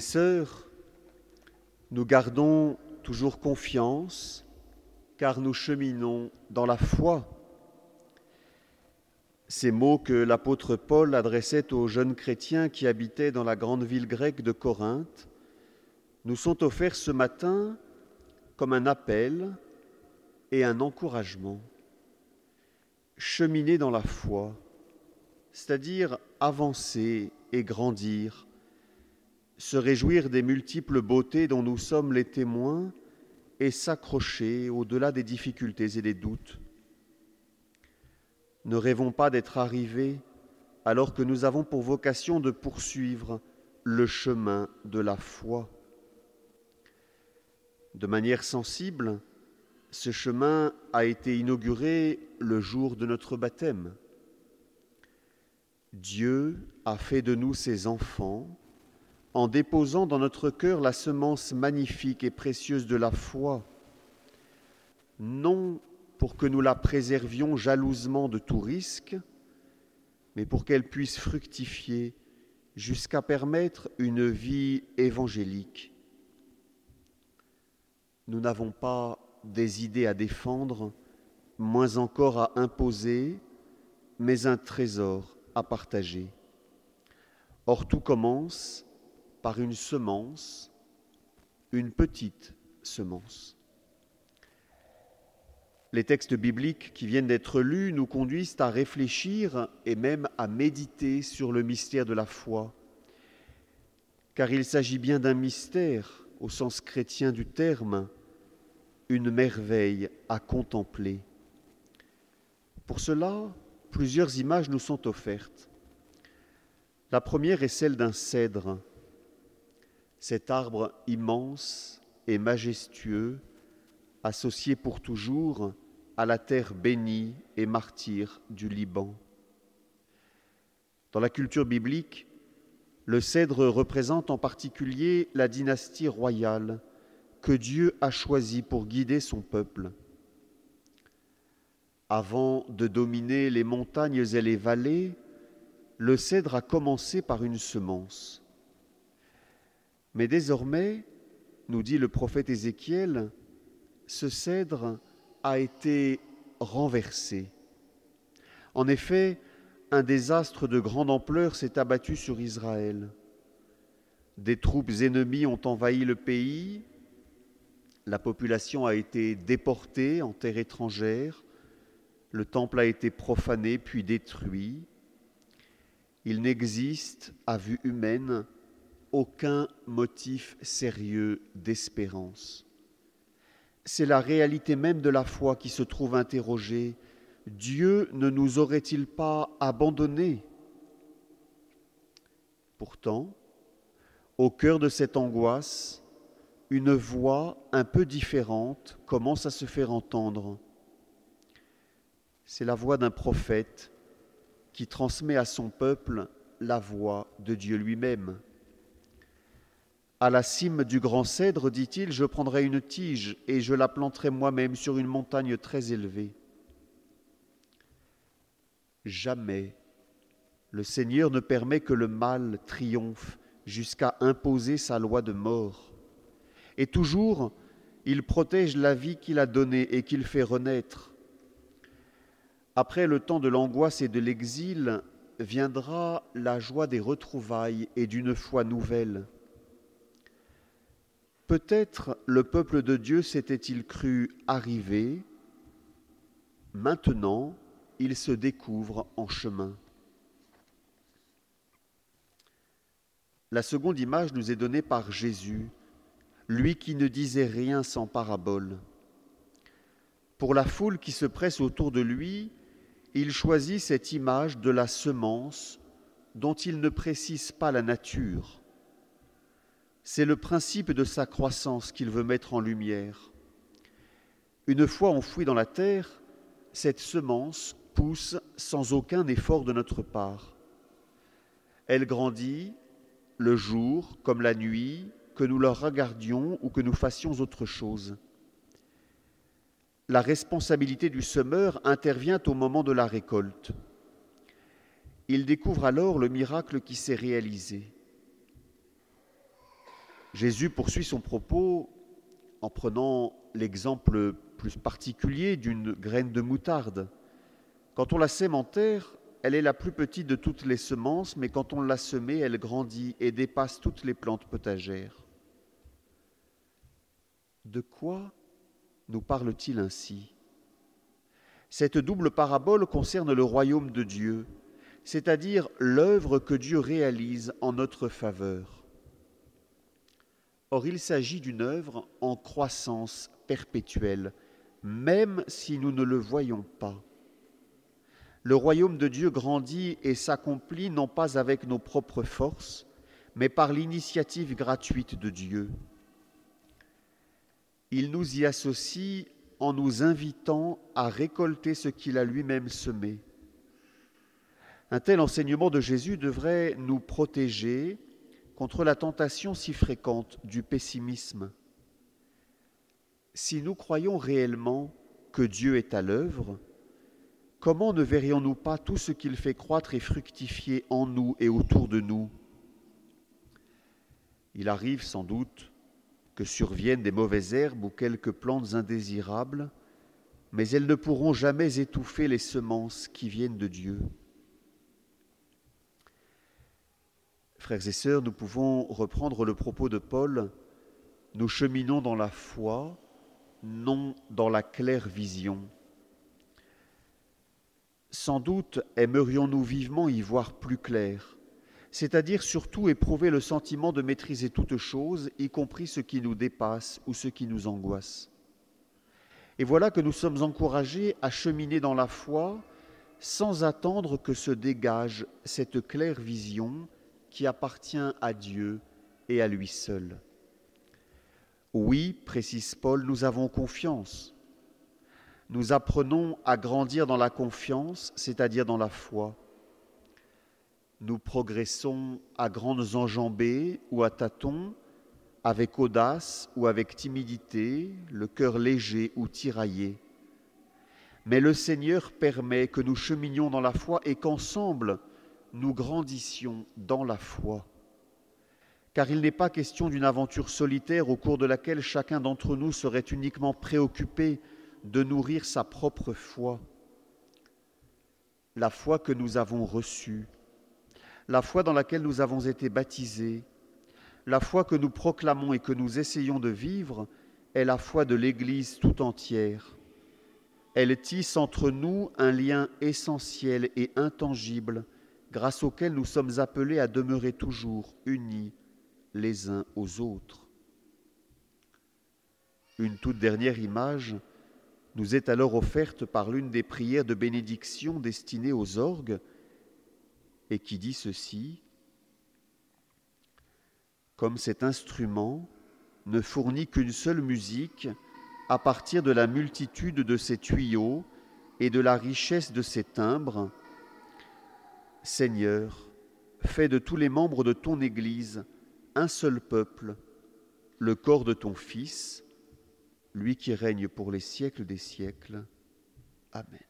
Sœurs, nous gardons toujours confiance car nous cheminons dans la foi. Ces mots que l'apôtre Paul adressait aux jeunes chrétiens qui habitaient dans la grande ville grecque de Corinthe nous sont offerts ce matin comme un appel et un encouragement. Cheminer dans la foi, c'est-à-dire avancer et grandir, se réjouir des multiples beautés dont nous sommes les témoins et s'accrocher au-delà des difficultés et des doutes. Ne rêvons pas d'être arrivés alors que nous avons pour vocation de poursuivre le chemin de la foi. De manière sensible, ce chemin a été inauguré le jour de notre baptême. Dieu a fait de nous ses enfants en déposant dans notre cœur la semence magnifique et précieuse de la foi, non pour que nous la préservions jalousement de tout risque, mais pour qu'elle puisse fructifier jusqu'à permettre une vie évangélique. Nous n'avons pas des idées à défendre, moins encore à imposer, mais un trésor à partager. Or, tout commence par une semence, une petite semence. Les textes bibliques qui viennent d'être lus nous conduisent à réfléchir et même à méditer sur le mystère de la foi, car il s'agit bien d'un mystère au sens chrétien du terme, une merveille à contempler. Pour cela, plusieurs images nous sont offertes. La première est celle d'un cèdre cet arbre immense et majestueux, associé pour toujours à la terre bénie et martyre du Liban. Dans la culture biblique, le cèdre représente en particulier la dynastie royale que Dieu a choisie pour guider son peuple. Avant de dominer les montagnes et les vallées, le cèdre a commencé par une semence. Mais désormais, nous dit le prophète Ézéchiel, ce cèdre a été renversé. En effet, un désastre de grande ampleur s'est abattu sur Israël. Des troupes ennemies ont envahi le pays, la population a été déportée en terre étrangère, le temple a été profané puis détruit. Il n'existe, à vue humaine, aucun motif sérieux d'espérance. C'est la réalité même de la foi qui se trouve interrogée. Dieu ne nous aurait-il pas abandonnés? Pourtant, au cœur de cette angoisse, une voix un peu différente commence à se faire entendre. C'est la voix d'un prophète qui transmet à son peuple la voix de Dieu lui-même. À la cime du grand cèdre, dit-il, je prendrai une tige et je la planterai moi-même sur une montagne très élevée. Jamais le Seigneur ne permet que le mal triomphe jusqu'à imposer sa loi de mort. Et toujours, il protège la vie qu'il a donnée et qu'il fait renaître. Après le temps de l'angoisse et de l'exil, viendra la joie des retrouvailles et d'une foi nouvelle. Peut-être le peuple de Dieu s'était-il cru arrivé, maintenant il se découvre en chemin. La seconde image nous est donnée par Jésus, lui qui ne disait rien sans parabole. Pour la foule qui se presse autour de lui, il choisit cette image de la semence dont il ne précise pas la nature. C'est le principe de sa croissance qu'il veut mettre en lumière. Une fois enfouie dans la terre, cette semence pousse sans aucun effort de notre part. Elle grandit le jour comme la nuit, que nous la regardions ou que nous fassions autre chose. La responsabilité du semeur intervient au moment de la récolte. Il découvre alors le miracle qui s'est réalisé. Jésus poursuit son propos en prenant l'exemple plus particulier d'une graine de moutarde. Quand on la sème en terre, elle est la plus petite de toutes les semences, mais quand on l'a semée, elle grandit et dépasse toutes les plantes potagères. De quoi nous parle-t-il ainsi? Cette double parabole concerne le royaume de Dieu, c'est-à-dire l'œuvre que Dieu réalise en notre faveur. Or, il s'agit d'une œuvre en croissance perpétuelle, même si nous ne le voyons pas. Le royaume de Dieu grandit et s'accomplit non pas avec nos propres forces, mais par l'initiative gratuite de Dieu. Il nous y associe en nous invitant à récolter ce qu'il a lui-même semé. Un tel enseignement de Jésus devrait nous protéger contre la tentation si fréquente du pessimisme. Si nous croyons réellement que Dieu est à l'œuvre, comment ne verrions-nous pas tout ce qu'il fait croître et fructifier en nous et autour de nous? Il arrive sans doute que surviennent des mauvaises herbes ou quelques plantes indésirables, mais elles ne pourront jamais étouffer les semences qui viennent de Dieu. Frères et sœurs, nous pouvons reprendre le propos de Paul. Nous cheminons dans la foi, non dans la claire vision. Sans doute aimerions-nous vivement y voir plus clair, c'est-à-dire surtout éprouver le sentiment de maîtriser toute chose, y compris ce qui nous dépasse ou ce qui nous angoisse. Et voilà que nous sommes encouragés à cheminer dans la foi sans attendre que se dégage cette claire vision qui appartient à Dieu et à lui seul. Oui, précise Paul, nous avons confiance. Nous apprenons à grandir dans la confiance, c'est-à-dire dans la foi. Nous progressons à grandes enjambées ou à tâtons, avec audace ou avec timidité, le cœur léger ou tiraillé. Mais le Seigneur permet que nous cheminions dans la foi et qu'ensemble, nous grandissions dans la foi. Car il n'est pas question d'une aventure solitaire au cours de laquelle chacun d'entre nous serait uniquement préoccupé de nourrir sa propre foi. La foi que nous avons reçue, la foi dans laquelle nous avons été baptisés, la foi que nous proclamons et que nous essayons de vivre est la foi de l'Église tout entière. Elle tisse entre nous un lien essentiel et intangible grâce auquel nous sommes appelés à demeurer toujours unis les uns aux autres. Une toute dernière image nous est alors offerte par l'une des prières de bénédiction destinées aux orgues et qui dit ceci Comme cet instrument ne fournit qu'une seule musique à partir de la multitude de ses tuyaux et de la richesse de ses timbres, Seigneur, fais de tous les membres de ton Église un seul peuple, le corps de ton Fils, lui qui règne pour les siècles des siècles. Amen.